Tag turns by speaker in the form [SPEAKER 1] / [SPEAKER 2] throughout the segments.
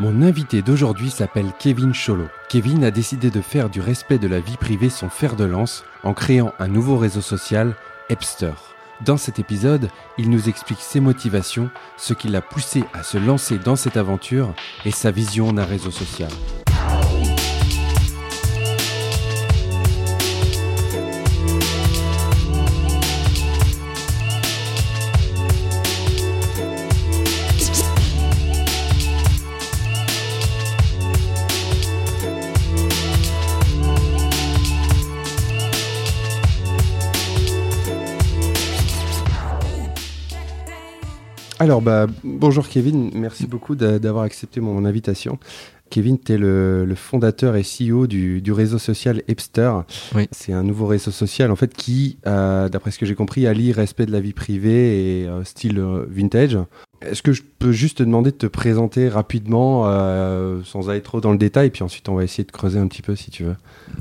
[SPEAKER 1] Mon invité d'aujourd'hui s'appelle Kevin Cholo. Kevin a décidé de faire du respect de la vie privée son fer de lance en créant un nouveau réseau social, Epster. Dans cet épisode, il nous explique ses motivations, ce qui l'a poussé à se lancer dans cette aventure et sa vision d'un réseau social. Alors, bah, bonjour Kevin, merci beaucoup d'avoir accepté mon invitation. Kevin, tu es le, fondateur et CEO du, réseau social Epster.
[SPEAKER 2] Oui.
[SPEAKER 1] C'est un nouveau réseau social en fait qui, euh, d'après ce que j'ai compris, allie respect de la vie privée et euh, style euh, vintage. Est-ce que je peux juste te demander de te présenter rapidement, sans aller trop dans le détail, puis ensuite on va essayer de creuser un petit peu si tu veux.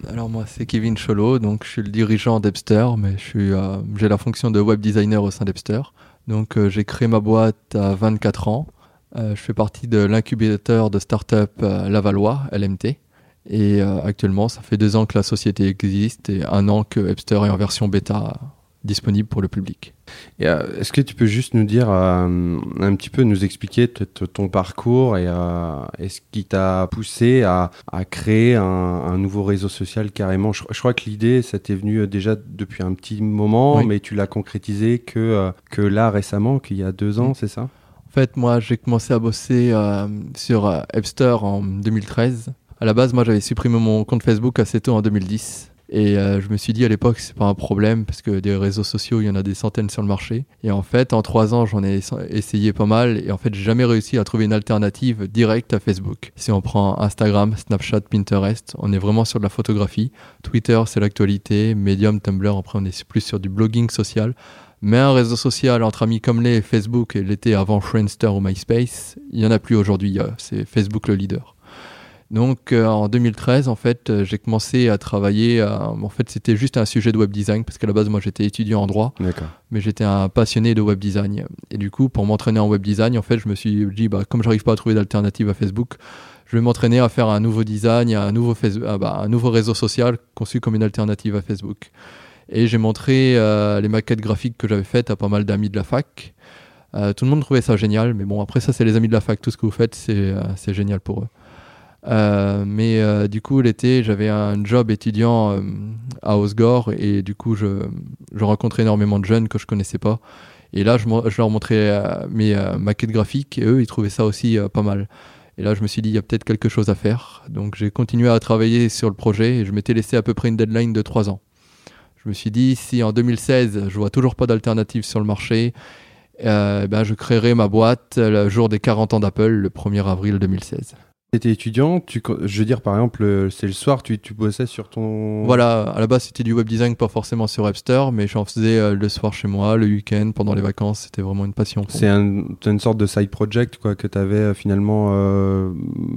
[SPEAKER 2] Alors moi c'est Kevin Cholo, donc je suis le dirigeant d'Epster, mais j'ai la fonction de web designer au sein d'Epster. Donc euh, j'ai créé ma boîte à 24 ans. Euh, je fais partie de l'incubateur de start-up euh, Lavallois, LMT. Et actuellement, ça fait deux ans que la société existe et un an que Epster est en version bêta disponible pour le public.
[SPEAKER 1] Est-ce que tu peux juste nous dire un petit peu, nous expliquer ton parcours et, ce qui t'a poussé à, créer un, nouveau réseau social carrément? Je, crois que l'idée, ça t'est venu déjà depuis un petit moment, mais tu l'as concrétisé que, que là récemment, qu'il y a deux ans, c'est ça?
[SPEAKER 2] En fait, moi, j'ai commencé à bosser euh, sur euh, Epster en 2013. À la base, moi, j'avais supprimé mon compte Facebook assez tôt en 2010. Et euh, je me suis dit à l'époque, c'est pas un problème parce que des réseaux sociaux, il y en a des centaines sur le marché. Et en fait, en trois ans, j'en ai essayé pas mal. Et en fait, j'ai jamais réussi à trouver une alternative directe à Facebook. Si on prend Instagram, Snapchat, Pinterest, on est vraiment sur de la photographie. Twitter, c'est l'actualité. Medium, Tumblr, après, on est plus sur du blogging social. Mais un réseau social entre amis comme les Facebook et l'été avant Friendster ou MySpace, il y en a plus aujourd'hui. C'est Facebook le leader. Donc euh, en 2013, en fait, euh, j'ai commencé à travailler. en fait, c'était juste un sujet de web design parce qu'à la base, moi, j'étais étudiant en droit, mais j'étais un passionné de web design. Et du coup, pour m'entraîner en web design, en fait, je me suis dit, bah, comme j'arrive pas à trouver d'alternative à Facebook, je vais m'entraîner à faire un nouveau design, un nouveau, ah, bah, un nouveau réseau social conçu comme une alternative à Facebook. Et j'ai montré euh, les maquettes graphiques que j'avais faites à pas mal d'amis de la fac. tout le monde trouvait ça génial, mais bon, après ça, c'est les amis de la fac. Tout ce que vous faites, c'est génial pour eux. Euh, mais euh, du coup, l'été, j'avais un job étudiant euh, à Osgore et du coup, je, je, rencontrais énormément de jeunes que je connaissais pas. Et là, je, je leur montrais mes maquettes graphiques et eux, ils trouvaient ça aussi pas mal. Et là, je me suis dit, il y a peut-être quelque chose à faire. Donc, j'ai continué à travailler sur le projet et je m'étais laissé à peu près une deadline de 3 ans. Je me suis dit, si en 2016, je vois toujours pas d'alternative sur le marché, ben, je créerai ma boîte le jour des 40 ans d'Apple, le 1er avril 2016
[SPEAKER 1] étais étudiant, tu, je veux dire par exemple, euh, c'est le soir, tu, tu bossais sur ton.
[SPEAKER 2] Voilà, à la base c'était du web design, pas forcément sur Webster, mais j'en faisais euh, le soir chez moi, le week-end, pendant les vacances, c'était vraiment une passion.
[SPEAKER 1] C'est un, une sorte de side project quoi que tu avais euh, finalement.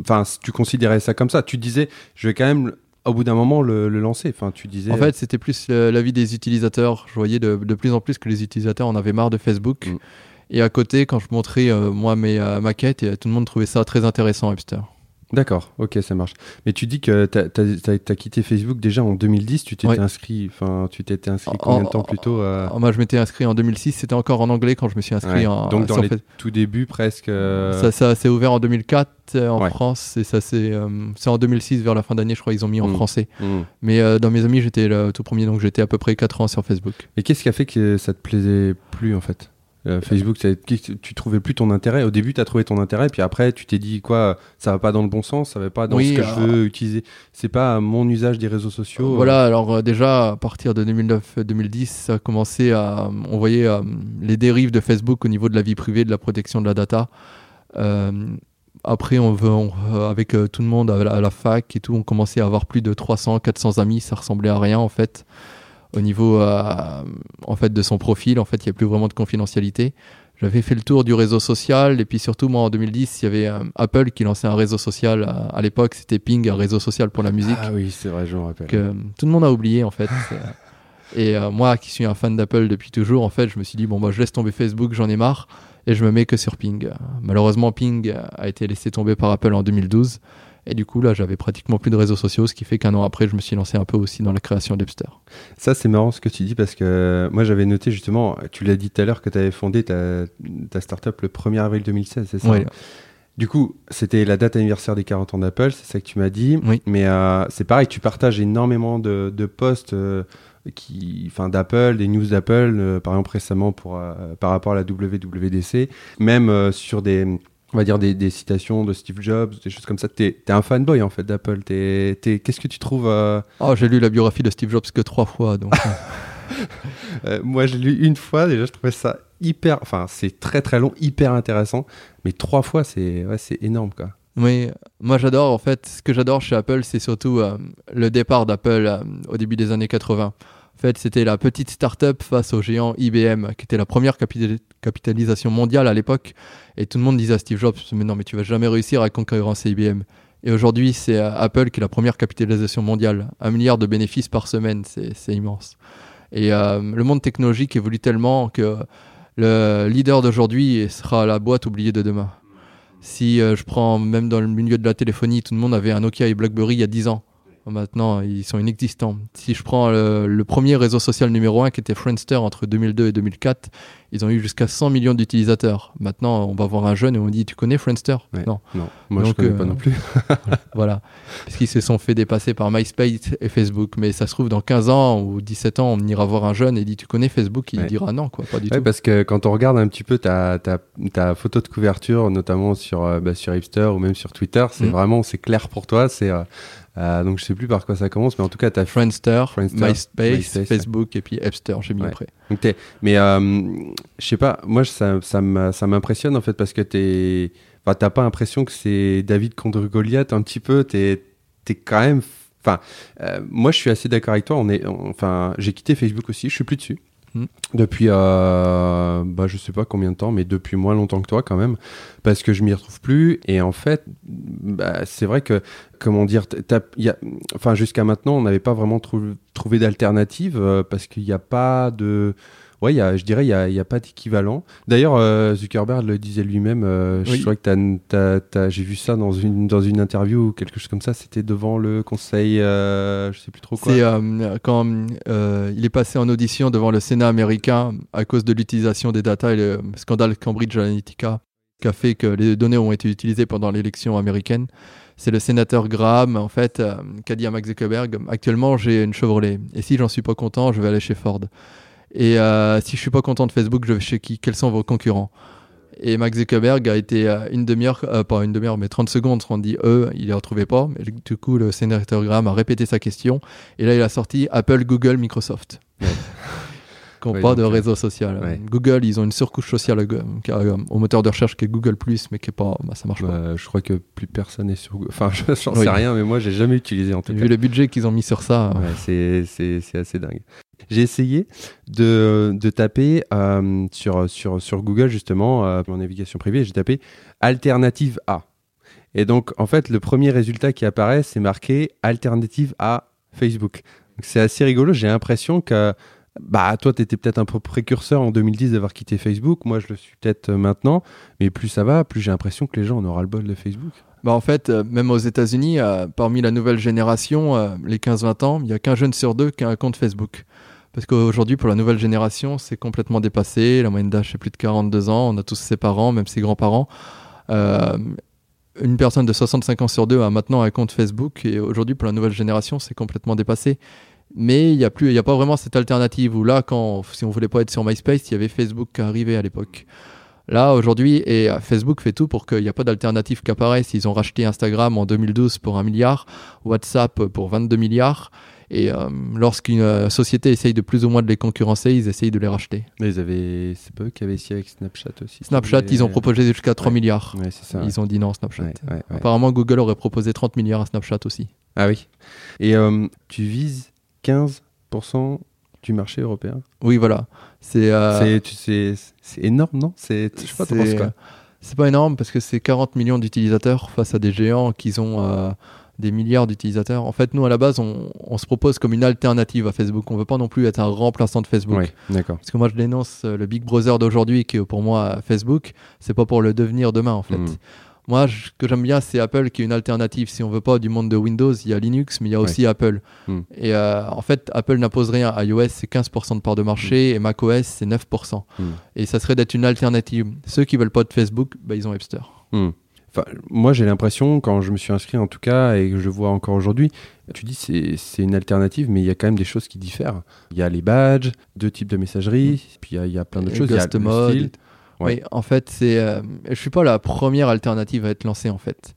[SPEAKER 1] Enfin, tu considérais ça comme ça. Tu disais, je vais quand même au bout d'un moment le, lancer. Enfin, tu disais.
[SPEAKER 2] En fait, c'était plus l'avis des utilisateurs. Je voyais de, de, plus en plus que les utilisateurs en avaient marre de Facebook. Mm. Et à côté, quand je montrais moi mes maquettes, tout le monde trouvait ça très intéressant, Webster.
[SPEAKER 1] D'accord, ok, ça marche. Mais tu dis que tu as, quitté Facebook déjà en 2010, tu t'étais inscrit, enfin, tu t'étais inscrit combien de temps plus tôt
[SPEAKER 2] Moi, je m'étais inscrit en 2006, c'était encore en anglais quand je me suis inscrit en.
[SPEAKER 1] Donc, dans les tout débuts, presque. Euh,
[SPEAKER 2] ça, ça s'est ouvert en 2004 euh, en France, et ça c'est euh, c'est en 2006, vers la fin d'année, je crois, ils ont mis en mmh. français. Mmh. Mais dans mes amis, j'étais le tout premier, donc j'étais à peu près 4 ans sur Facebook.
[SPEAKER 1] Et qu'est-ce qui a fait que ça te plaisait plus en fait? Euh, Facebook, tu trouvais plus ton intérêt. Au début, tu as trouvé ton intérêt, puis après, tu t'es dit quoi, ça va pas dans le bon sens, ça va pas dans ce que je veux utiliser. C'est pas mon usage des réseaux sociaux.
[SPEAKER 2] Voilà, alors euh, déjà, à partir de 2009-2010, ça a commencé à. On voyait euh, les dérives de Facebook au niveau de la vie privée, de la protection de la data. après, on veut, avec tout le monde à la, à la, fac et tout, on commençait à avoir plus de 300, 400 amis, ça ressemblait à rien en fait au niveau euh, en fait de son profil. En fait, il n'y a plus vraiment de confidentialité. J'avais fait le tour du réseau social et puis surtout moi en 2010, il y avait euh, Apple qui lançait un réseau social euh, à, l'époque, c'était Ping, un réseau social pour la musique.
[SPEAKER 1] Ah oui, c'est vrai, je me rappelle.
[SPEAKER 2] Que tout le monde a oublié en fait. et moi qui suis un fan d'Apple depuis toujours, en fait, je me suis dit bon bah je laisse tomber Facebook, j'en ai marre. et je me mets que sur Ping. Malheureusement, Ping a été laissé tomber par Apple en 2012. Et du coup, là, j'avais pratiquement plus de réseaux sociaux, ce qui fait qu'un an après, je me suis lancé un peu aussi dans la création d'Epster.
[SPEAKER 1] Ça, c'est marrant ce que tu dis parce que moi, j'avais noté justement, tu l'as dit tout à l'heure, que tu avais fondé ta, ta startup le 1er avril 2016, c'est ça?
[SPEAKER 2] Oui.
[SPEAKER 1] Du coup, c'était la date anniversaire des 40 ans d'Apple, c'est ça que tu m'as dit.
[SPEAKER 2] Oui.
[SPEAKER 1] Mais euh, c'est pareil, tu partages énormément de, de posts euh, qui, enfin, d'Apple, des news d'Apple, euh, par exemple récemment pour, euh, par rapport à la WWDC, même euh, sur des, on va dire des, des citations de Steve Jobs, des choses comme ça. T'es es un fanboy en fait d'Apple. T'es- t'es- Qu'est-ce que tu trouves euh,
[SPEAKER 2] Oh, j'ai lu la biographie de Steve Jobs que trois fois, donc euh,
[SPEAKER 1] Euh, moi, j'ai lu une fois, déjà, je trouvais ça hyper. Enfin, c'est très très long, hyper intéressant. Mais trois fois, c'est ouais, c'est énorme, quoi.
[SPEAKER 2] Oui, moi j'adore en fait, ce que j'adore chez Apple, c'est surtout euh, le départ d'Apple au début des années 80. En fait, c'était la petite start-up face au géant IBM, qui était la première capital- capitalisation mondiale à l'époque. Et tout le monde disait à Steve Jobs, mais non, mais tu vas jamais réussir à concurrencer IBM. Et aujourd'hui, c'est Apple qui est la première capitalisation mondiale. Un milliard de bénéfices par semaine, c'est c'est immense. Et euh, le monde technologique évolue tellement que le leader d'aujourd'hui sera la boîte oubliée de demain. Si euh, je prends même dans le milieu de la téléphonie, tout le monde avait un Nokia et BlackBerry il y a 10 ans. Maintenant, ils sont inexistants. Si je prends le, le premier réseau social numéro 1 qui était Friendster entre 2002 et 2004, ils ont eu jusqu'à 100 millions d'utilisateurs. Maintenant, on va voir un jeune et on dit Tu connais Friendster?
[SPEAKER 1] Ouais.
[SPEAKER 2] Non.
[SPEAKER 1] Non, moi
[SPEAKER 2] Donc,
[SPEAKER 1] je connais
[SPEAKER 2] euh,
[SPEAKER 1] pas non plus.
[SPEAKER 2] Voilà. Parce qu'ils se sont fait dépasser par MySpace et Facebook. Mais ça se trouve, dans 15 ans ou 17 ans, on ira voir un jeune et dit Tu connais Facebook? Il
[SPEAKER 1] Ouais.
[SPEAKER 2] dira non, quoi, pas du
[SPEAKER 1] Ouais,
[SPEAKER 2] tout.
[SPEAKER 1] parce que quand on regarde un petit peu ta, ta, ta photo de couverture, notamment sur, euh, bah, sur Hipster ou même sur Twitter, c'est
[SPEAKER 2] Mm.
[SPEAKER 1] vraiment c'est clair pour toi. C'est euh, euh, donc je sais plus par quoi ça commence, mais en tout cas t'as
[SPEAKER 2] Friendster,
[SPEAKER 1] Friendster,
[SPEAKER 2] MySpace,
[SPEAKER 1] MySpace, ouais.
[SPEAKER 2] Facebook et puis Epster, j'ai mis
[SPEAKER 1] Ouais.
[SPEAKER 2] après.
[SPEAKER 1] Donc t'es- mais euh, je sais pas, moi ça, ça m'impressionne en fait parce que t'es, enfin t'as pas l'impression que c'est David contre Goliath un petit peu, t'es, t'es quand même, enfin euh, moi je suis assez d'accord avec toi. On est, enfin j'ai quitté Facebook aussi, je suis plus dessus
[SPEAKER 2] Mm.
[SPEAKER 1] depuis, euh, bah je sais pas combien de temps, mais depuis moins longtemps que toi quand même, parce que je m'y retrouve plus et en fait, bah, c'est vrai que comment dire, enfin jusqu'à maintenant on n'avait pas vraiment trou- trouvé d'alternative euh, parce qu'il n'y a pas de Ouais, y a, je dirais, il n'y a, y a pas d'équivalent. D'ailleurs, euh, Zuckerberg le disait lui-même. euh,
[SPEAKER 2] Oui.
[SPEAKER 1] Je crois que j'ai vu ça dans une, dans une interview ou quelque chose comme ça. C'était devant le conseil, euh, je sais plus trop quoi.
[SPEAKER 2] C'est euh, quand euh, il est passé en audition devant le Sénat américain à cause de l'utilisation des datas et le scandale Cambridge Analytica qui a fait que les données ont été utilisées pendant l'élection américaine. C'est le sénateur Graham, en fait, qui a dit à Max Zuckerberg Actuellement, j'ai une Chevrolet. Et si j'en suis pas content, je vais aller chez Ford. Et euh, si je suis pas content de Facebook, je vais chez qui Quels sont vos concurrents Et Max Zuckerberg a été euh, une demi-heure, euh, pas une demi-heure, mais 30 secondes, on dit eux, il les retrouvait pas. Mais du coup, le sénateur Graham a répété sa question. Et là, il a sorti Apple, Google, Microsoft.
[SPEAKER 1] Ouais.
[SPEAKER 2] Qui n'ont
[SPEAKER 1] Ouais,
[SPEAKER 2] pas
[SPEAKER 1] donc,
[SPEAKER 2] de
[SPEAKER 1] euh,
[SPEAKER 2] réseau social.
[SPEAKER 1] ouais.
[SPEAKER 2] Google, ils ont une surcouche sociale euh, euh, au moteur de recherche qui est Google, mais qui est pas, bah, ça marche pas.
[SPEAKER 1] Bah, je crois que plus personne n'est sur. Google. Enfin, je-
[SPEAKER 2] Oui.
[SPEAKER 1] sais rien, mais moi, j'ai jamais utilisé en tout cas.
[SPEAKER 2] Vu le budget qu'ils ont mis sur ça,
[SPEAKER 1] Ouais, c'est- assez dingue. J'ai essayé de, de taper euh, sur, sur, sur Google, justement, euh, en navigation privée, j'ai tapé alternative A. Et donc, en fait, le premier résultat qui apparaît, c'est marqué alternative à Facebook. C'est assez rigolo. J'ai l'impression que bah, toi, tu étais peut-être un peu précurseur en 2010 d'avoir quitté Facebook. Moi, je le suis peut-être euh, maintenant. Mais plus ça va, plus j'ai l'impression que les gens en aura le bol de Facebook.
[SPEAKER 2] Bah en fait, euh, même aux États-Unis, euh, parmi la nouvelle génération, les 15-20 ans, il y a qu'un jeune sur deux qui a un compte Facebook. Parce qu'aujourd'hui, pour la nouvelle génération, c'est complètement dépassé. La moyenne d'âge, c'est plus de 42 ans. On a tous ses parents, même ses grands-parents. Une personne de 65 ans sur deux a maintenant un compte Facebook. Et aujourd'hui, pour la nouvelle génération, c'est complètement dépassé. Mais il n'y a, plus- il y a pas vraiment cette alternative où là, quand, si on voulait pas être sur MySpace, il y avait Facebook qui arrivait à l'époque. Là, aujourd'hui, et euh, Facebook fait tout pour qu'il n'y a pas d'alternative qui apparaisse. Ils ont racheté Instagram en 2012 pour un milliard, WhatsApp pour 22 milliards. Et euh, lorsqu'une euh, société essaye de plus ou moins de les concurrencer, ils essayent de les racheter.
[SPEAKER 1] Mais ils avaient... c'est pas eux qui avaient essayé avec Snapchat aussi.
[SPEAKER 2] Snapchat,
[SPEAKER 1] Ils
[SPEAKER 2] ont
[SPEAKER 1] avaient-
[SPEAKER 2] proposé jusqu'à 3
[SPEAKER 1] Ouais.
[SPEAKER 2] milliards.
[SPEAKER 1] Ouais, ouais.
[SPEAKER 2] Ils ont dit non, Snapchat. Apparemment, Google aurait proposé 30 milliards à Snapchat aussi.
[SPEAKER 1] Ah oui. Et euh, tu vises 15% du marché européen.
[SPEAKER 2] Oui, voilà. C'est euh,
[SPEAKER 1] énorme, non? C'est je sais pas trop
[SPEAKER 2] c'est-
[SPEAKER 1] quoi.
[SPEAKER 2] C'est pas énorme parce que c'est 40 millions d'utilisateurs face à des géants qui ont euh, des milliards d'utilisateurs. En fait, nous, à la base, on, on, se propose comme une alternative à Facebook. On veut pas non plus être un remplaçant de Facebook.
[SPEAKER 1] Oui, d'accord.
[SPEAKER 2] Parce que moi, je dénonce euh, le Big Brother d'aujourd'hui, qui est pour moi Facebook. C'est pas pour le devenir demain, en fait.
[SPEAKER 1] Mm.
[SPEAKER 2] Moi, ce que j'aime bien, c'est Apple qui est une alternative. Si on veut pas du monde de Windows, il y a Linux, mais il y a aussi Apple.
[SPEAKER 1] Mm.
[SPEAKER 2] Et euh, en fait, Apple n'impose rien. iOS, c'est 15% de part de marché et macOS, c'est 9%.
[SPEAKER 1] Mm.
[SPEAKER 2] Et ça serait d'être une alternative. Ceux qui veulent pas de Facebook, bah, ils ont Webster.
[SPEAKER 1] Hmm. Enfin, moi, j'ai l'impression, quand je me suis inscrit en tout cas, et que je vois encore aujourd'hui, tu dis c'est c'est une alternative, mais il y a quand même des choses qui diffèrent. Il y a les badges, deux types de messagerie, puis il y a, il y a plein d'autres
[SPEAKER 2] Et
[SPEAKER 1] choses. Il y a le
[SPEAKER 2] Mode.
[SPEAKER 1] style. Ouais.
[SPEAKER 2] Oui, en fait, c'est. euh, je suis pas la première alternative à être lancée en fait.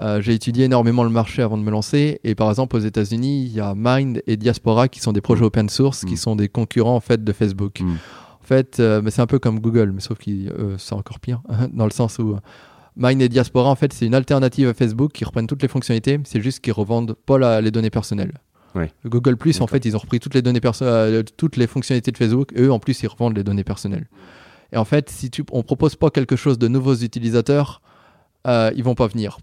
[SPEAKER 2] Euh, j'ai étudié énormément le marché avant de me lancer et par exemple aux États-Unis, il y a Mind et Diaspora qui sont des projets open source
[SPEAKER 1] Mm.
[SPEAKER 2] qui sont des concurrents en fait de Facebook.
[SPEAKER 1] Mm.
[SPEAKER 2] En fait, euh, mais c'est un peu comme Google, mais sauf que c'est encore pire dans le sens où euh, Mind et Diaspora en fait c'est une alternative à Facebook qui reprennent toutes les fonctionnalités, c'est juste qu'ils revendent pas la- les données personnelles.
[SPEAKER 1] Ouais.
[SPEAKER 2] Google Plus en fait ils ont repris toutes les données perso- toutes les fonctionnalités de Facebook, eux en plus ils revendent les données personnelles. Et en fait, si tu, on propose pas quelque chose de nouveau aux utilisateurs, euh, ils vont pas venir.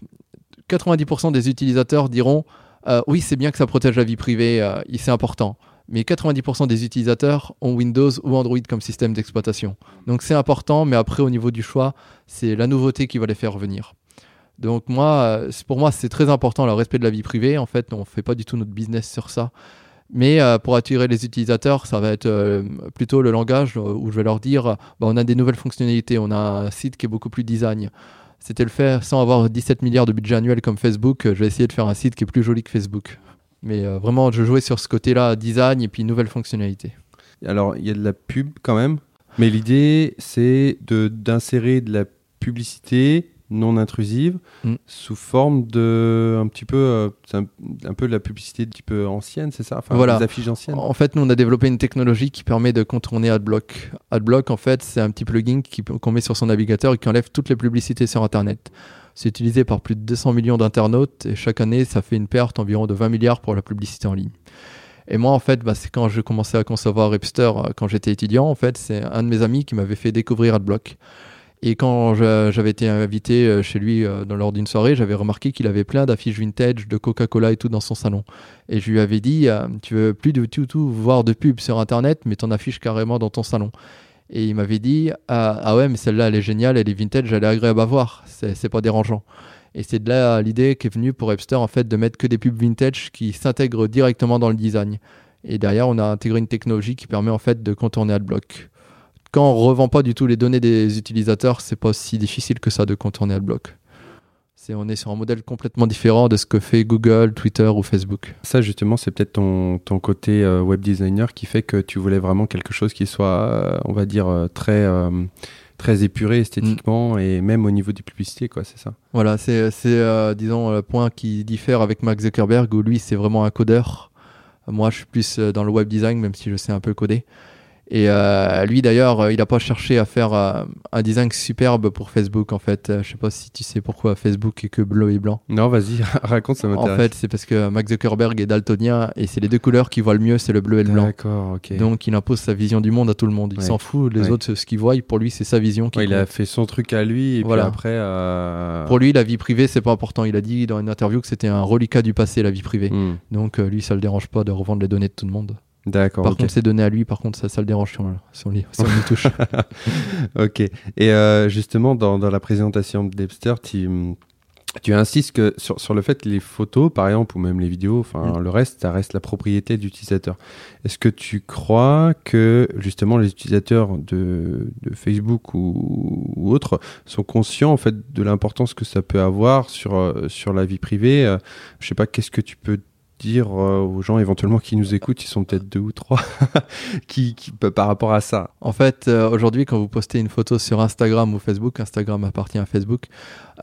[SPEAKER 2] 90% des utilisateurs diront euh, oui, c'est bien que ça protège la vie privée, euh, c'est important. Mais 90% des utilisateurs ont Windows ou Android comme système d'exploitation. Donc c'est important, mais après au niveau du choix, c'est la nouveauté qui va les faire venir. Donc moi, euh, pour moi, c'est très important le respect de la vie privée. En fait, on fait pas du tout notre business sur ça. Mais euh, pour attirer les utilisateurs, ça va être euh, plutôt le langage euh, où je vais leur dire, bah, on a des nouvelles fonctionnalités, on a un site qui est beaucoup plus design. C'était le faire sans avoir 17 milliards de budget annuel comme Facebook. Je vais essayer de faire un site qui est plus joli que Facebook. Mais vraiment, je jouais sur ce côté-là, design et puis nouvelles fonctionnalités.
[SPEAKER 1] Alors, il y a de la pub quand même, mais l'idée, c'est d'insérer de la publicité non intrusive
[SPEAKER 2] Mm.
[SPEAKER 1] sous forme de un petit peu euh, un, un peu de la publicité un petit peu ancienne c'est ça? Enfin
[SPEAKER 2] Voilà.
[SPEAKER 1] des affiches anciennes?
[SPEAKER 2] En fait, nous, on a développé une technologie qui permet de contourner AdBlock. AdBlock, en fait, c'est un petit plugin qu'on met sur son navigateur et qui enlève toutes les publicités sur Internet. C'est utilisé par plus de 200 millions d'internautes et chaque année, ça fait une perte environ de 20 milliards pour la publicité en ligne. Et moi, en fait, bah, c'est quand je commençais à concevoir Hipster, euh, quand j'étais étudiant, en fait, c'est un de mes amis qui m'avait fait découvrir AdBlock. Et quand j'avais été invité euh, chez lui euh, dans- lors d'une soirée, j'avais remarqué qu'il avait plein d'affiches vintage de Coca-Cola et tout dans son salon. Et je lui avais dit, euh, tu veux plus du tout, tout voir de pub sur Internet, mais t'en affiches carrément dans ton salon. Et il m'avait dit, ah, ah ouais, mais celle-là, elle est géniale, elle est vintage, elle est agréable à voir, c'est pas dérangeant. Et c'est de là l'idée qui est venue pour Webster, en fait, de mettre que des pubs vintage qui s'intègrent directement dans le design. Et derrière, on a intégré une technologie qui permet en fait de contourner AdBlock. Quand on revend pas du tout les données des utilisateurs, c'est pas si difficile que ça de contourner AdBlock. C'est, on est sur un modèle complètement différent de ce que fait Google, Twitter ou Facebook.
[SPEAKER 1] ça justement c'est peut-être ton, ton côté euh, web designer qui fait que tu voulais vraiment quelque chose qui soit euh, on va dire euh, très très épuré esthétiquement et même au niveau des publicités quoi c'est ça
[SPEAKER 2] Voilà, c'est, c'est disons, le point qui diffère avec Mark Zuckerberg, où lui, c'est vraiment un codeur. Moi, je suis plus dans le web design, même si je sais un peu coder. Et euh, lui, d'ailleurs, euh, il n'a pas cherché à faire euh, un design superbe pour Facebook, en fait. Je sais pas si tu sais pourquoi Facebook est que bleu et blanc.
[SPEAKER 1] non vas-y raconte ça
[SPEAKER 2] En
[SPEAKER 1] m'intéresse
[SPEAKER 2] fait, c'est parce que Mark Zuckerberg est daltonien et c'est les deux couleurs qui voient le mieux, c'est le bleu et le blanc.
[SPEAKER 1] d'accord ok
[SPEAKER 2] Donc, il impose sa vision du monde à tout le monde. Il
[SPEAKER 1] Ouais.
[SPEAKER 2] s'en fout, les
[SPEAKER 1] Ouais.
[SPEAKER 2] autres, ce qu'ils voient, pour lui, c'est sa vision qui
[SPEAKER 1] Ouais, il a fait son truc à lui et
[SPEAKER 2] Voilà.
[SPEAKER 1] puis après
[SPEAKER 2] Pour lui, la vie privée, c'est pas important. Il a dit dans une interview que c'était un reliquat du passé, la vie privée.
[SPEAKER 1] hmm,
[SPEAKER 2] Donc lui, ça le dérange pas de revendre les données de tout le monde.
[SPEAKER 1] D'accord
[SPEAKER 2] Par
[SPEAKER 1] ok.
[SPEAKER 2] contre, ses données à lui, par contre, ça, ça le dérange si on, si on, les- si on y touche.
[SPEAKER 1] Ok. Et euh, justement, dans, dans la présentation de Debster, tu, tu insistes que sur, sur le fait que les photos, par exemple, ou même les vidéos, enfin
[SPEAKER 2] Mm.
[SPEAKER 1] le reste, ça reste la propriété d'utilisateur. Est-ce que tu crois que justement les utilisateurs de, de Facebook ou, ou autres sont conscients en fait de l'importance que ça peut avoir sur, euh, sur la vie privée Euh, Je sais pas, qu'est-ce que tu peux dire euh, aux gens éventuellement qui nous écoutent, ils sont peut-être deux ou trois, qui, qui, par rapport à ça
[SPEAKER 2] en fait, euh, aujourd'hui, quand vous postez une photo sur Instagram ou Facebook, Instagram appartient à Facebook,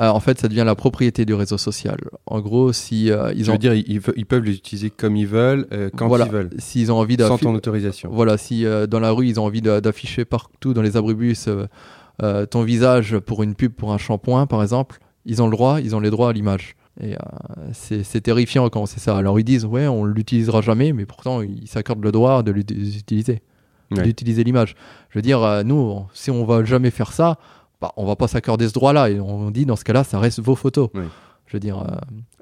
[SPEAKER 2] euh, en fait, ça devient la propriété du réseau social. En gros, si euh, ils
[SPEAKER 1] Je
[SPEAKER 2] ont
[SPEAKER 1] veux dire, ils, ils ve- ils peuvent les utiliser comme ils veulent, quand
[SPEAKER 2] voilà,
[SPEAKER 1] ils veulent,
[SPEAKER 2] s'ils ont envie
[SPEAKER 1] sans ton autorisation.
[SPEAKER 2] voilà, si dans la rue ils ont envie d'afficher partout dans les abribus ton visage pour une pub pour un shampoing, par exemple, ils ont le droit, ils ont les droits à l'image. Et euh, c'est terrifiant quand c'est ça. Alors ils disent ouais, on l'utilisera jamais, mais pourtant ils s'accordent le droit de l'utiliser,
[SPEAKER 1] Ouais.
[SPEAKER 2] d'utiliser l'image. Je veux dire, euh, nous, on- si on va jamais faire ça, bah, on va pas s'accorder ce droit-là. Et on dit dans ce cas-là, ça reste vos photos. Je veux dire,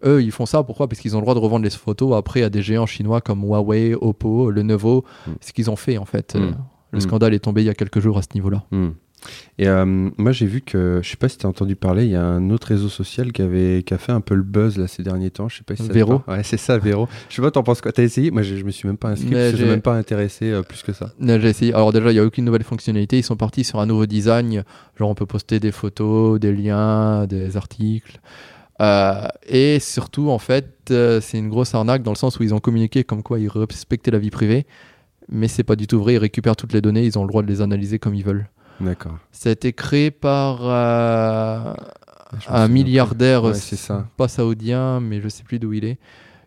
[SPEAKER 2] euh, eux, ils font ça pourquoi? Parce qu'ils ont le droit de revendre les photos après à des géants chinois comme Huawei, Oppo, Lenovo.
[SPEAKER 1] Mm.
[SPEAKER 2] Ce qu'ils ont fait en fait.
[SPEAKER 1] Mm.
[SPEAKER 2] Le
[SPEAKER 1] Mm.
[SPEAKER 2] scandale est tombé il y a quelques jours à ce niveau-là.
[SPEAKER 1] Et euh, moi, j'ai vu que, je sais pas si tu as entendu parler, il y a un autre réseau social qui, avait, qui a fait un peu le buzz là, ces derniers temps. Je sais pas si
[SPEAKER 2] Véro.
[SPEAKER 1] Ouais, c'est ça, Véro. je sais pas, t'en penses quoi? T'as essayé? Moi, je, je me suis même pas inscrit je
[SPEAKER 2] j'ai-
[SPEAKER 1] même pas intéressé euh, plus que ça.
[SPEAKER 2] J'ai essayé. Alors déjà, il n'y a aucune nouvelle fonctionnalité. Ils sont partis sur un nouveau design. Genre, on peut poster des photos, des liens, des articles. Euh, et surtout, en fait, c'est une grosse arnaque dans le sens où ils ont communiqué comme quoi ils respectaient la vie privée. Mais c'est pas du tout vrai. Ils récupèrent toutes les données. Ils ont le droit de les analyser comme ils veulent.
[SPEAKER 1] D'accord.
[SPEAKER 2] Ça a été créé par euh,
[SPEAKER 1] me
[SPEAKER 2] un milliardaire,
[SPEAKER 1] Ouais, c'est ça.
[SPEAKER 2] pas saoudien, mais je sais plus d'où il est,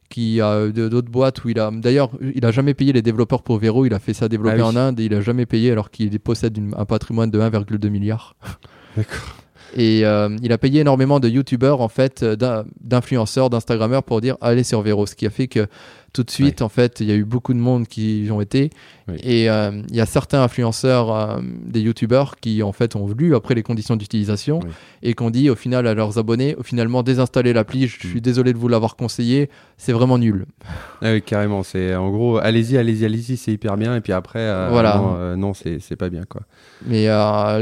[SPEAKER 2] qui a d'autres boîtes où il a. D'ailleurs, il a jamais payé les développeurs pour Vero. Il a fait ça développer
[SPEAKER 1] Ah oui.
[SPEAKER 2] en Inde et il a jamais payé alors qu'il possède une- un patrimoine de 1,2 milliard.
[SPEAKER 1] D'accord.
[SPEAKER 2] Et euh, il a payé énormément de youtubeurs, en fait, euh, d'in- d'influenceurs, d'instagrammeurs pour dire allez sur Vero. Ce qui a fait que tout de suite, en fait, il y a eu beaucoup de monde qui y ont été.
[SPEAKER 1] Oui.
[SPEAKER 2] Et euh, il y a certains influenceurs, euh, des youtubeurs, qui en fait ont lu après les conditions d'utilisation
[SPEAKER 1] Oui.
[SPEAKER 2] et qui ont dit au final à leurs abonnés finalement désinstaller l'appli. Je suis
[SPEAKER 1] Mm.
[SPEAKER 2] désolé de vous l'avoir conseillé, c'est vraiment nul.
[SPEAKER 1] Ah oui, carrément. C'est en gros, allez-y, allez-y, allez-y, c'est hyper bien. Et puis après, euh,
[SPEAKER 2] Voilà.
[SPEAKER 1] non, non, c'est pas bien quoi.
[SPEAKER 2] Mais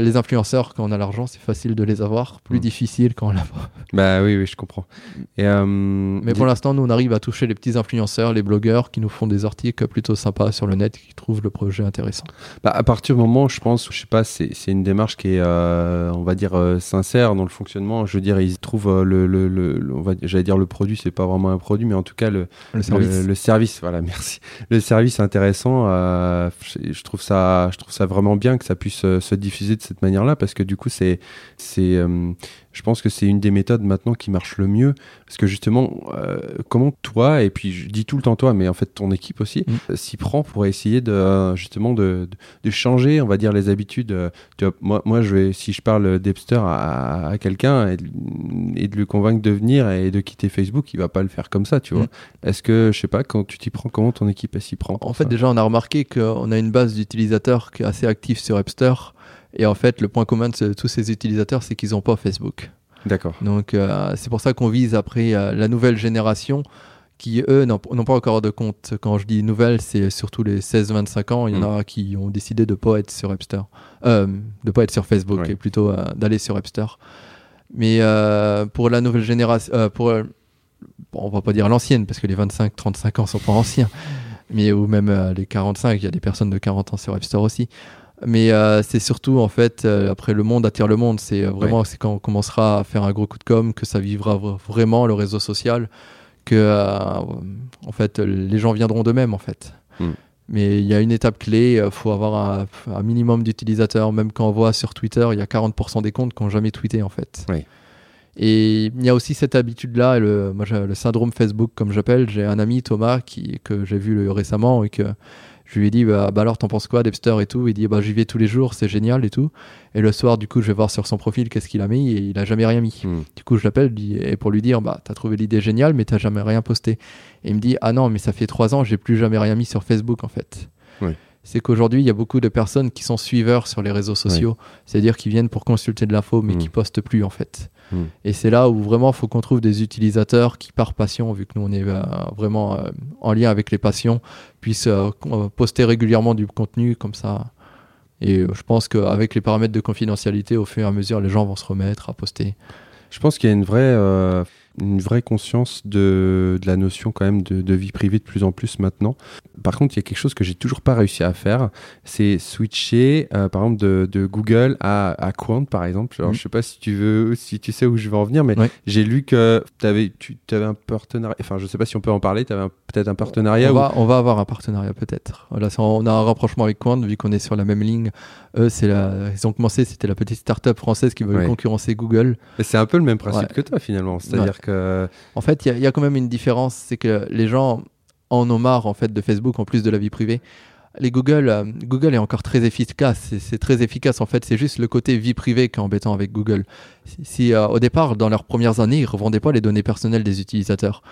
[SPEAKER 2] les influenceurs, quand on a l'argent, c'est facile de les avoir. Plus
[SPEAKER 1] Mm.
[SPEAKER 2] difficile quand on l'a pas.
[SPEAKER 1] Bah oui, oui, je comprends. Et,
[SPEAKER 2] Mais pour l'instant, nous, on arrive à toucher les petits influenceurs, les blogueurs qui nous font des articles plutôt sympas sur le net, qui trouvent le projet intéressant.
[SPEAKER 1] Bah, à partir du moment, je pense, je sais pas, c'est c'est une démarche qui est, euh, on va dire, euh, sincère dans le fonctionnement. Je veux dire, ils trouvent euh, le, le, le- le- on va, j'allais dire le produit, c'est pas vraiment un produit, mais en tout cas le,
[SPEAKER 2] Le service.
[SPEAKER 1] le, le service, voilà, merci. Le service intéressant, euh, je, je trouve ça, je trouve ça vraiment bien que ça puisse se diffuser de cette manière-là, parce que du coup, c'est, c'est, euh, je pense que c'est une des méthodes maintenant qui marche le mieux, parce que justement, euh, comment toi, et puis je dis tout le temps toi, mais en fait ton équipe aussi,
[SPEAKER 2] Mm.
[SPEAKER 1] euh, s'y prend pour essayer de, euh, justement, de, de, de changer, on va dire, les habitudes. euh, Tu vois, moi, moi, je vais, si je parle d'Epster à, à quelqu'un et, de- et de le convaincre de venir et de quitter Facebook, il va pas le faire comme ça, tu vois.
[SPEAKER 2] Mm.
[SPEAKER 1] Est-ce que, je sais pas, quand tu t'y prends, comment ton équipe s'y prend?
[SPEAKER 2] En fait,
[SPEAKER 1] ça
[SPEAKER 2] déjà, on a remarqué qu'on a une base d'utilisateurs qui est assez active sur Appster. Et en fait, le point commun de ce- tous ces utilisateurs, c'est qu'ils n'ont pas Facebook.
[SPEAKER 1] D'accord.
[SPEAKER 2] Donc, euh, c'est pour ça qu'on vise après euh, la nouvelle génération qui, eux, n'ont pas encore de compte. Quand je dis nouvelle, c'est surtout les 16-25 ans. Il y en a qui ont décidé de ne pas être sur Appster, euh, de pas être sur Facebook et plutôt euh, d'aller sur Appster. Mais pour la nouvelle génération, pour, bon, on va pas dire l'ancienne parce que les 25-35 ans sont pas anciens, mais ou même les 45, il y a des personnes de 40 ans sur Appster aussi. Mais euh, c'est surtout en fait euh, après le monde attire le monde. C'est euh, vraiment c'est quand on commencera à faire un gros coup de com que ça vivra vraiment le réseau social, que en fait les gens viendront d'eux-mêmes en fait.
[SPEAKER 1] Mm.
[SPEAKER 2] Mais il y a une étape clé, il faut avoir un, un minimum d'utilisateurs. Même quand on voit sur Twitter, il y a 40% des comptes qui n'ont jamais tweeté en fait.
[SPEAKER 1] Oui.
[SPEAKER 2] Et il y a aussi cette habitude-là, le, moi, le syndrome Facebook comme j'appelle. J'ai un ami Thomas qui, que j'ai vu le- récemment et que je lui ai dit bah, bah alors t'en penses quoi d'Epster et tout? Il dit bah j'y vais tous les jours, c'est génial et tout. Et le soir du coup je vais voir sur son profil qu'est-ce qu'il a mis et il a jamais rien mis.
[SPEAKER 1] Hmm.
[SPEAKER 2] Du coup je l'appelle et pour lui dire bah t'as trouvé l'idée géniale mais t'as jamais rien posté. Et il me dit ah non mais ça fait trois ans j'ai plus jamais rien mis sur Facebook en fait.
[SPEAKER 1] Oui.
[SPEAKER 2] C'est qu'aujourd'hui il y a beaucoup de personnes qui sont suiveurs sur les réseaux sociaux, c'est-à-dire qui viennent pour consulter de l'info mais
[SPEAKER 1] Mm.
[SPEAKER 2] qui postent plus en fait. Et c'est là où vraiment il faut qu'on trouve des utilisateurs qui par passion, vu que nous on est euh, vraiment euh, en lien avec les passions, puissent euh, poster régulièrement du contenu comme ça. Et je pense qu'avec les paramètres de confidentialité, au fur et à mesure, les gens vont se remettre à poster.
[SPEAKER 1] Je pense qu'il y a une vraie, une vraie conscience de, de la notion quand même de, de vie privée de plus en plus maintenant. Par contre, il y a quelque chose que j'ai toujours pas réussi à faire, c'est switcher, euh, par exemple, de, de Google à, à Quant, par exemple. Alors,
[SPEAKER 2] Mhm.
[SPEAKER 1] Je sais pas si tu veux, si tu sais où je veux en venir, mais
[SPEAKER 2] Ouais.
[SPEAKER 1] j'ai lu que avais, tu avais un partenariat. Enfin, je sais pas si on peut en parler. Tu avais peut-être un partenariat.
[SPEAKER 2] On
[SPEAKER 1] où-
[SPEAKER 2] va, on va avoir un partenariat peut-être. C'est- on a un rapprochement avec Quant, vu qu'on est sur la même ligne. Eux, c'est la, ils ont commencé, c'était la petite start-up française qui veut
[SPEAKER 1] Ouais.
[SPEAKER 2] concurrencer Google.
[SPEAKER 1] C'est un peu le même principe
[SPEAKER 2] Ouais.
[SPEAKER 1] que toi finalement. C'est-à-dire
[SPEAKER 2] En fait, il y a- quand même une différence, c'est que les gens en ont marre en fait de Facebook en plus de la vie privée. Les Google, euh, Google est encore très efficace. C'est- très efficace en fait. C'est juste le côté vie privée qui est embêtant avec Google. Si, euh, au départ, dans leurs premières années, ils revendaient pas les données personnelles des utilisateurs.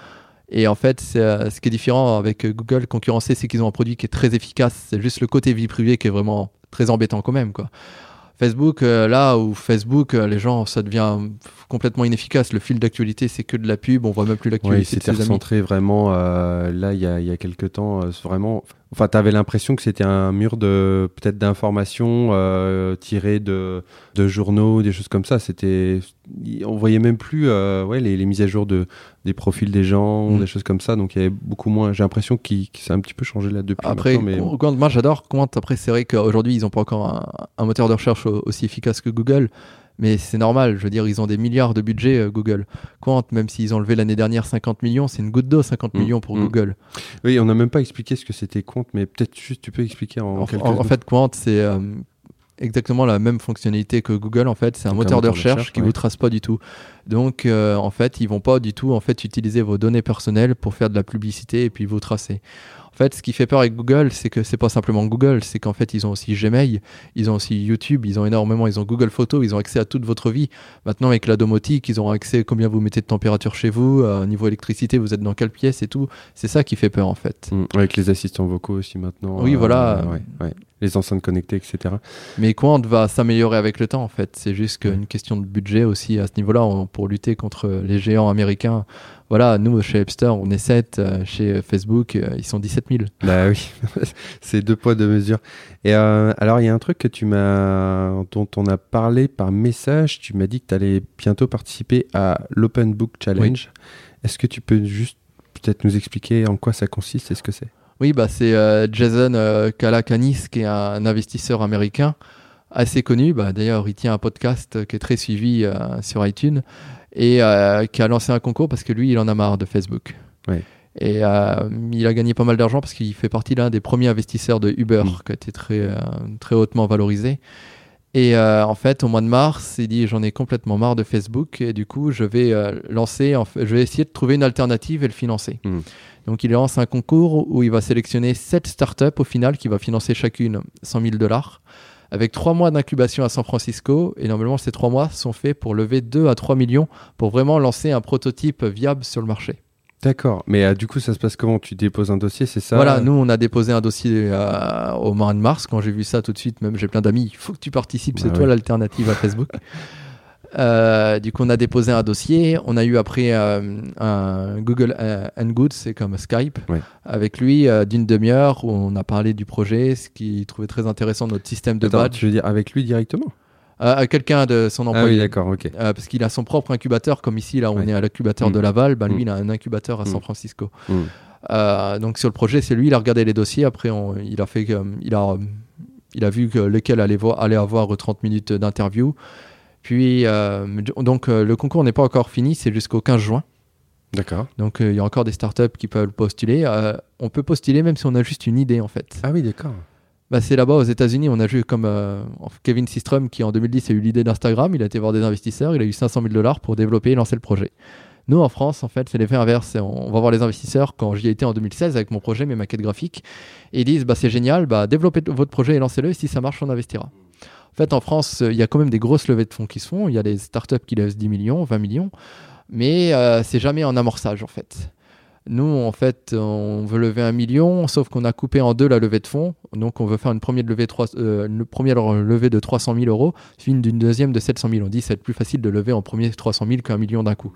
[SPEAKER 2] Et en fait, euh, ce qui est différent avec Google concurrencé, c'est qu'ils ont un produit qui est très efficace. C'est juste le côté vie privée qui est vraiment très embêtant quand même, quoi. Facebook, euh, là où Facebook, euh, les gens, ça devient complètement inefficace. Le fil d'actualité, c'est que de la pub, on voit même plus l'actualité.
[SPEAKER 1] Oui, c'était recentré vraiment, euh, là, il y a, y a quelques temps, vraiment. Enfin, tu avais l'impression que c'était un mur de peut-être d'informations tirées de, de journaux, des choses comme ça. C'était, on voyait même plus ouais, les, les, mises à jour de, des profils des gens, mm. des choses comme ça. Donc il y avait beaucoup moins. J'ai l'impression qu'il s'est un petit peu changé là depuis.
[SPEAKER 2] Après, mais... moi j'adore. Comment après, c'est vrai qu'aujourd'hui, ils n'ont pas encore un, un moteur de recherche aussi efficace que Google. Mais c'est normal, je veux dire, ils ont des milliards de budget, euh, Google. Quant, même s'ils ont levé l'année dernière 50 millions, c'est une goutte d'eau, 50 mm. millions pour mm. Google.
[SPEAKER 1] Oui, on n'a même pas expliqué ce que c'était Quant, mais peut-être juste tu peux expliquer en,
[SPEAKER 2] en
[SPEAKER 1] quelques
[SPEAKER 2] En, en fait, Quant, c'est euh, exactement la même fonctionnalité que Google. En fait, c'est un moteur, de recherche, qui ne vous trace pas du tout. Donc, euh, en fait, ils vont pas du tout en fait utiliser vos données personnelles pour faire de la publicité et puis vous tracer. En fait, ce qui fait peur avec Google, c'est que c'est pas simplement Google, c'est qu'en fait, ils ont aussi Gmail, ils ont aussi YouTube, ils ont énormément, ils ont Google Photos, ils ont accès à toute votre vie. Maintenant, avec la domotique, ils ont accès à combien vous mettez de température chez vous, à niveau électricité, vous êtes dans quelle pièce et tout. C'est ça qui fait peur, en fait.
[SPEAKER 1] Mmh, avec les assistants vocaux aussi maintenant.
[SPEAKER 2] Oui, voilà.
[SPEAKER 1] Euh, les enceintes connectées, etc.
[SPEAKER 2] Mais Quant va s'améliorer avec le temps, en fait. C'est juste une question de budget aussi à ce niveau-là pour lutter contre les géants américains voilà, nous, chez Epster, on est 7. Euh, chez Facebook, euh, ils sont 17 000.
[SPEAKER 1] Bah oui, c'est deux poids, deux mesures. Et euh, alors, il y a un truc que tu m'as, dont on a parlé par message. Tu m'as dit que tu allais bientôt participer à l'Open Book Challenge. Est-ce que tu peux juste peut-être nous expliquer en quoi ça consiste et ce que c'est?
[SPEAKER 2] Oui, bah, c'est Jason Calacanis, qui est un investisseur américain assez connu. Bah, D'ailleurs, il tient un podcast qui est très suivi sur iTunes et euh, qui a lancé un concours parce que lui, il en a marre de Facebook. Et euh, il a gagné pas mal d'argent parce qu'il fait partie l'un des premiers investisseurs de Uber, mm. qui a été très, euh, très hautement valorisé. Et en fait, au mois de mars, il dit j'en ai complètement marre de Facebook et du coup, je vais lancer, je vais essayer de trouver une alternative et le financer. Mm. Donc, il lance un concours où il va sélectionner 7 startups au final qui va financer chacune 100 000 dollars avec trois mois d'incubation à San Francisco. Et normalement, ces trois mois sont faits pour lever 2 à 3 millions pour vraiment lancer un prototype viable sur le marché.
[SPEAKER 1] D'accord. Mais euh, du coup, ça se passe comment? Tu déposes un dossier, c'est ça?
[SPEAKER 2] Voilà, nous, on a déposé un dossier euh, au mois de mars. Quand j'ai vu ça tout de suite, même j'ai plein d'amis, il faut que tu participes, c'est bah toi l'alternative à Facebook. Euh, du coup, on a déposé un dossier. On a eu après euh, un Google euh, Goods, c'est comme Skype, avec lui d'une demi-heure où on a parlé du projet, ce qu'il trouvait très intéressant, notre système de badge.
[SPEAKER 1] Tu veux dire avec lui directement?
[SPEAKER 2] À quelqu'un de son employé.
[SPEAKER 1] Ah oui, d'accord, ok.
[SPEAKER 2] parce qu'il a son propre incubateur, comme ici, là, on est à l'incubateur mm. de Laval. Ben, lui, mm. il a un incubateur à San mm. Francisco. donc sur le projet, c'est lui, il a regardé les dossiers. Après, il a fait, il a, il a vu que lequel allait, allait avoir 30 minutes d'interview. Puis, euh, donc, euh, le concours n'est pas encore fini, c'est jusqu'au 15 juin.
[SPEAKER 1] D'accord.
[SPEAKER 2] Donc, euh, il y a encore des startups qui peuvent postuler. on peut postuler même si on a juste une idée, en fait.
[SPEAKER 1] Ah oui, d'accord.
[SPEAKER 2] Bah, c'est là-bas aux États-Unis, on a vu comme Kevin Systrom qui en 2010 a eu l'idée d'Instagram, il a été voir des investisseurs, il a eu 500 000 dollars pour développer et lancer le projet. Nous, en France, en fait, c'est l'effet inverse. On va voir les investisseurs quand j'y étais en 2016 avec mon projet, mes maquettes graphiques, et ils disent bah, c'est génial, bah, développez votre projet et lancez-le, et si ça marche, on investira. Fait, en France, il y a quand même des grosses levées de fonds qui se font. Il y a des startups qui lèvent 10 millions, 20 millions, mais euh, c'est jamais en amorçage en fait. Nous, en fait, on veut lever un million, sauf qu'on a coupé en deux la levée de fonds. Donc, on veut faire une première levée, euh, une première levée de 300 000 euros, suivie d'une deuxième de 700 000. On dit que c'est plus facile de lever en premier 300 000 qu'un million d'un coup.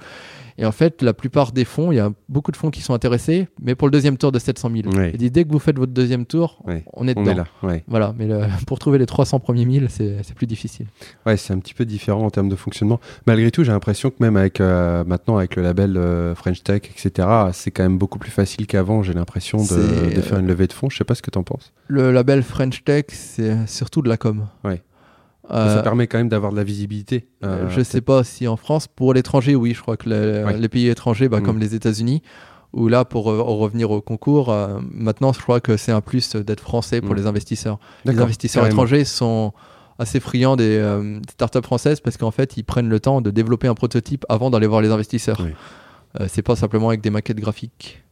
[SPEAKER 2] Et en fait, la plupart des fonds, il y a beaucoup de fonds qui sont intéressés, mais pour le deuxième tour de 700 000. Et dit, dès que vous faites votre deuxième tour, on est dedans.
[SPEAKER 1] On est là,
[SPEAKER 2] Voilà, mais pour trouver les 300 premiers 1000, c'est plus difficile.
[SPEAKER 1] Ouais, c'est un petit peu différent en termes de fonctionnement. Malgré tout, j'ai l'impression que même avec euh, maintenant avec le label euh, French Tech, etc., c'est quand même beaucoup plus facile qu'avant. J'ai l'impression de, de, faire une levée de fonds. Je sais pas ce que tu en penses.
[SPEAKER 2] Le label French Tech, c'est surtout de la com.
[SPEAKER 1] Ouais ça euh, permet quand même d'avoir de la visibilité.
[SPEAKER 2] Euh, je ne sais pas si en France, pour l'étranger, oui, je crois que les, pays étrangers, bah, mm. comme les États-Unis, ou là, pour euh, revenir au concours, maintenant, je crois que c'est un plus d'être français pour mm. les investisseurs. Les investisseurs étrangers sont assez friands des, startups françaises parce qu'en fait, ils prennent le temps de développer un prototype avant d'aller voir les investisseurs. c'est pas simplement avec des maquettes graphiques.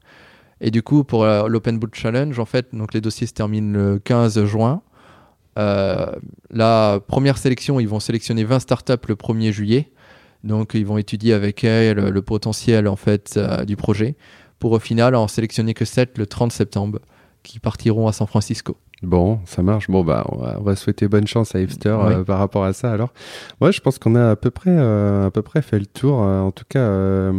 [SPEAKER 2] Et du coup, pour l'Open Boot Challenge, en fait, donc les dossiers se terminent le 15 juin. Euh, la première sélection, ils vont sélectionner 20 startups le 1er juillet. Donc, ils vont étudier avec elles le potentiel en fait euh, du projet pour au final en sélectionner que 7 le 30 septembre qui partiront à San Francisco.
[SPEAKER 1] Bon, ça marche. Bon, bah, on va, on va souhaiter bonne chance à Hipster
[SPEAKER 2] Oui.
[SPEAKER 1] euh, par rapport à ça. Alors, ouais, je pense qu'on a à peu près, euh, à peu près fait le tour. euh, en tout cas,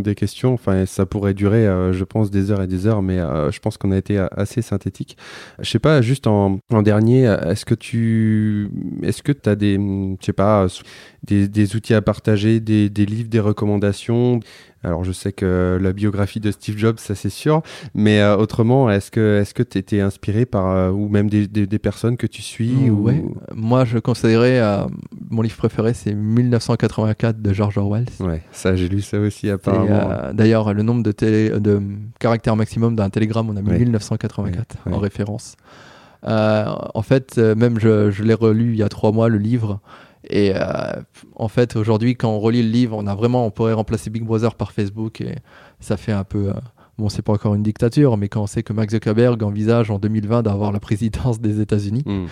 [SPEAKER 1] des questions. Enfin, ça pourrait durer, je pense, des heures et des heures, mais je pense qu'on a été assez synthétique. Je sais pas, juste en, en dernier, est-ce que tu, est-ce que as des, je sais pas, des, des outils à partager, des, des livres, des recommandations? Alors je sais que la biographie de Steve Jobs, ça c'est sûr, mais euh, autrement, est-ce que est-ce que tu étais inspiré par euh, ou même des, des, des personnes que tu suis ou...
[SPEAKER 2] Ouais. Moi, je conseillerais, euh, mon livre préféré, c'est 1984 de George Orwell.
[SPEAKER 1] Ouais, ça j'ai lu ça aussi apparemment.
[SPEAKER 2] euh, D'ailleurs, le nombre de, télé- de caractères maximum d'un télégramme, on a mis
[SPEAKER 1] Ouais.
[SPEAKER 2] 1984
[SPEAKER 1] Ouais,
[SPEAKER 2] en référence. Euh, en fait, même je, je l'ai relu il y a trois mois, le livre. Et euh, en fait, aujourd'hui, quand on relit le livre, on a vraiment, on pourrait remplacer Big Brother par Facebook et ça fait un peu. euh, bon, c'est pas encore une dictature, mais quand on sait que Mark Zuckerberg envisage en 2020 d'avoir la présidence des États-Unis,
[SPEAKER 1] Hmm.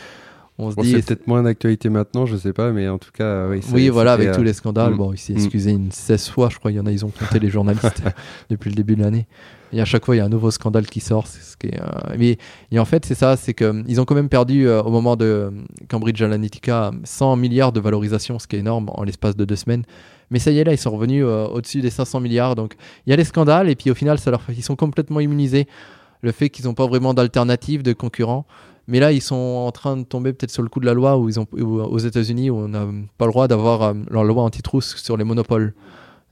[SPEAKER 2] on se
[SPEAKER 1] Bon,
[SPEAKER 2] dit.
[SPEAKER 1] c'est peut-être moins d'actualité maintenant, je sais pas, mais en tout cas, euh, oui.
[SPEAKER 2] Oui, voilà, avec
[SPEAKER 1] euh,
[SPEAKER 2] tous les scandales.
[SPEAKER 1] mm.
[SPEAKER 2] Bon, il s'est
[SPEAKER 1] Mm.
[SPEAKER 2] excusé une 16 fois, je crois. Il y en a, ils ont compté les journalistes depuis le début de l'année. Et à chaque fois, il y a un nouveau scandale qui sort. Ce qui est, euh, Mais et en fait, c'est ça, c'est qu'ils ont quand même perdu euh, au moment de euh, Cambridge Analytica 100 milliards de valorisation, ce qui est énorme en l'espace de deux semaines. Mais ça y est, là, ils sont revenus euh, au-dessus des 500 milliards. Donc, il y a les scandales, et puis au final, ça leur fait- ils sont complètement immunisés. Le fait qu'ils n'ont pas vraiment d'alternative, de concurrents. Mais là, ils sont en train de tomber peut-être sur le coup de la loi où ils ont, où, aux États-Unis où on n'a pas le droit d'avoir euh, leur loi antitrust sur les monopoles.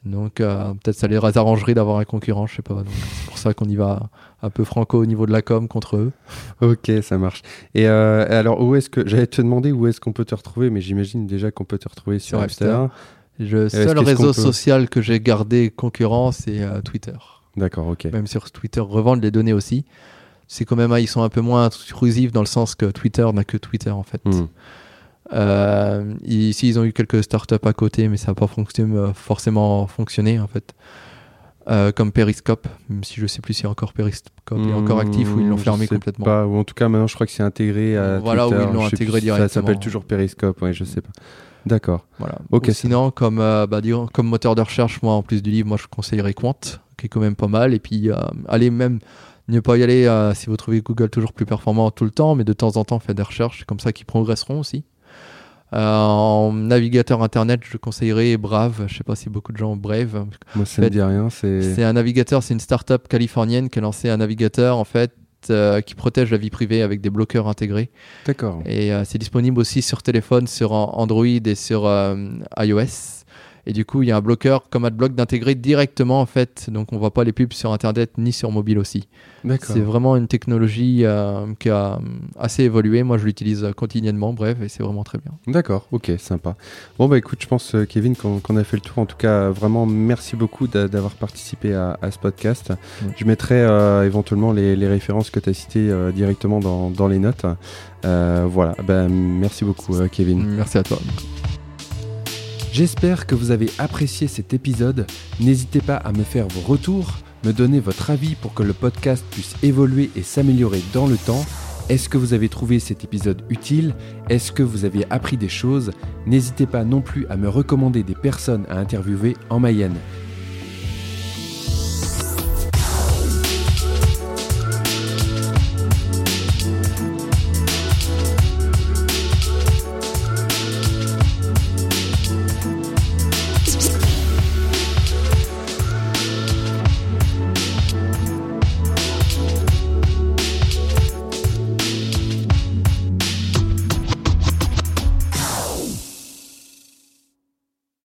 [SPEAKER 2] Donc euh, peut-être ça les arrangerait d'avoir un concurrent, je sais pas. Donc, C'est pour ça qu'on y va un peu franco au niveau de la com contre eux.
[SPEAKER 1] Ok, ça marche. Et euh, alors, où est-ce que j'allais te demander où est-ce qu'on peut te retrouver, mais j'imagine déjà qu'on peut te retrouver sur
[SPEAKER 2] Sur. Le
[SPEAKER 1] est-ce
[SPEAKER 2] seul réseau social que j'ai gardé concurrent, c'est euh, Twitter.
[SPEAKER 1] D'accord, ok.
[SPEAKER 2] Même sur Twitter, revendent les données aussi. C'est quand même, ah, ils sont un peu moins intrusifs dans le sens que Twitter n'a que Twitter en fait.
[SPEAKER 1] Hmm.
[SPEAKER 2] Euh, ici, ils ont eu quelques startups à côté, mais ça n'a pas fonctionné, euh, forcément fonctionné en fait. Euh, comme Periscope, même si je sais plus si encore Periscope est encore actif ou ils l'ont
[SPEAKER 1] Hmm,
[SPEAKER 2] fermé complètement.
[SPEAKER 1] Pas, ou en tout cas, maintenant, je crois que c'est intégré à
[SPEAKER 2] Voilà, où
[SPEAKER 1] Twitter.
[SPEAKER 2] ils l'ont intégré
[SPEAKER 1] si Ça
[SPEAKER 2] directement.
[SPEAKER 1] s'appelle toujours Periscope, ouais, je sais pas. D'accord.
[SPEAKER 2] Voilà.
[SPEAKER 1] Ok,
[SPEAKER 2] Ou sinon, comme, euh, bah, disons, comme moteur de recherche, moi, en plus du livre, moi, je conseillerais Quant, qui est quand même pas mal. Et puis, euh, allez même ne pas y aller si vous trouvez Google toujours plus performant tout le temps, mais de temps en temps, faites des recherches. Comme ça qu'ils progresseront aussi. Euh, en navigateur internet, je conseillerais Brave. Je sais pas si beaucoup de gens ont Brave.
[SPEAKER 1] Moi, ça me
[SPEAKER 2] fait,
[SPEAKER 1] dit rien. C'est.
[SPEAKER 2] Un navigateur, c'est une start-up californienne qui a lancé un navigateur en fait euh, qui protège la vie privée avec des bloqueurs intégrés.
[SPEAKER 1] D'accord.
[SPEAKER 2] Et euh, c'est disponible aussi sur téléphone, sur an- Android et sur euh, iOS. Et du coup, il y a un bloqueur comme AdBlock d'intégrer directement en fait. Donc on voit pas les pubs sur internet ni sur mobile aussi. C'est vraiment une technologie euh, qui a euh, assez évolué. Moi, je l'utilise euh, quotidiennement, bref, et c'est vraiment très bien.
[SPEAKER 1] D'accord, ok, sympa. Bon, bah écoute, je pense, euh, Kevin, qu'on a fait le tour. En tout cas, vraiment, merci beaucoup d'a- d'avoir participé à, à ce podcast.
[SPEAKER 2] Ouais.
[SPEAKER 1] Je mettrai euh, éventuellement les, les références que tu as citées euh, directement dans, dans les notes. Euh, voilà, ben merci beaucoup, euh, Kevin.
[SPEAKER 2] Merci à toi.
[SPEAKER 1] J'espère que vous avez apprécié cet épisode. N'hésitez pas à me faire vos retours, me donner votre avis pour que le podcast puisse évoluer et s'améliorer dans le temps. Est-ce que vous avez trouvé cet épisode utile? Est-ce que vous avez appris des choses? N'hésitez pas non plus à me recommander des personnes à interviewer en Mayenne.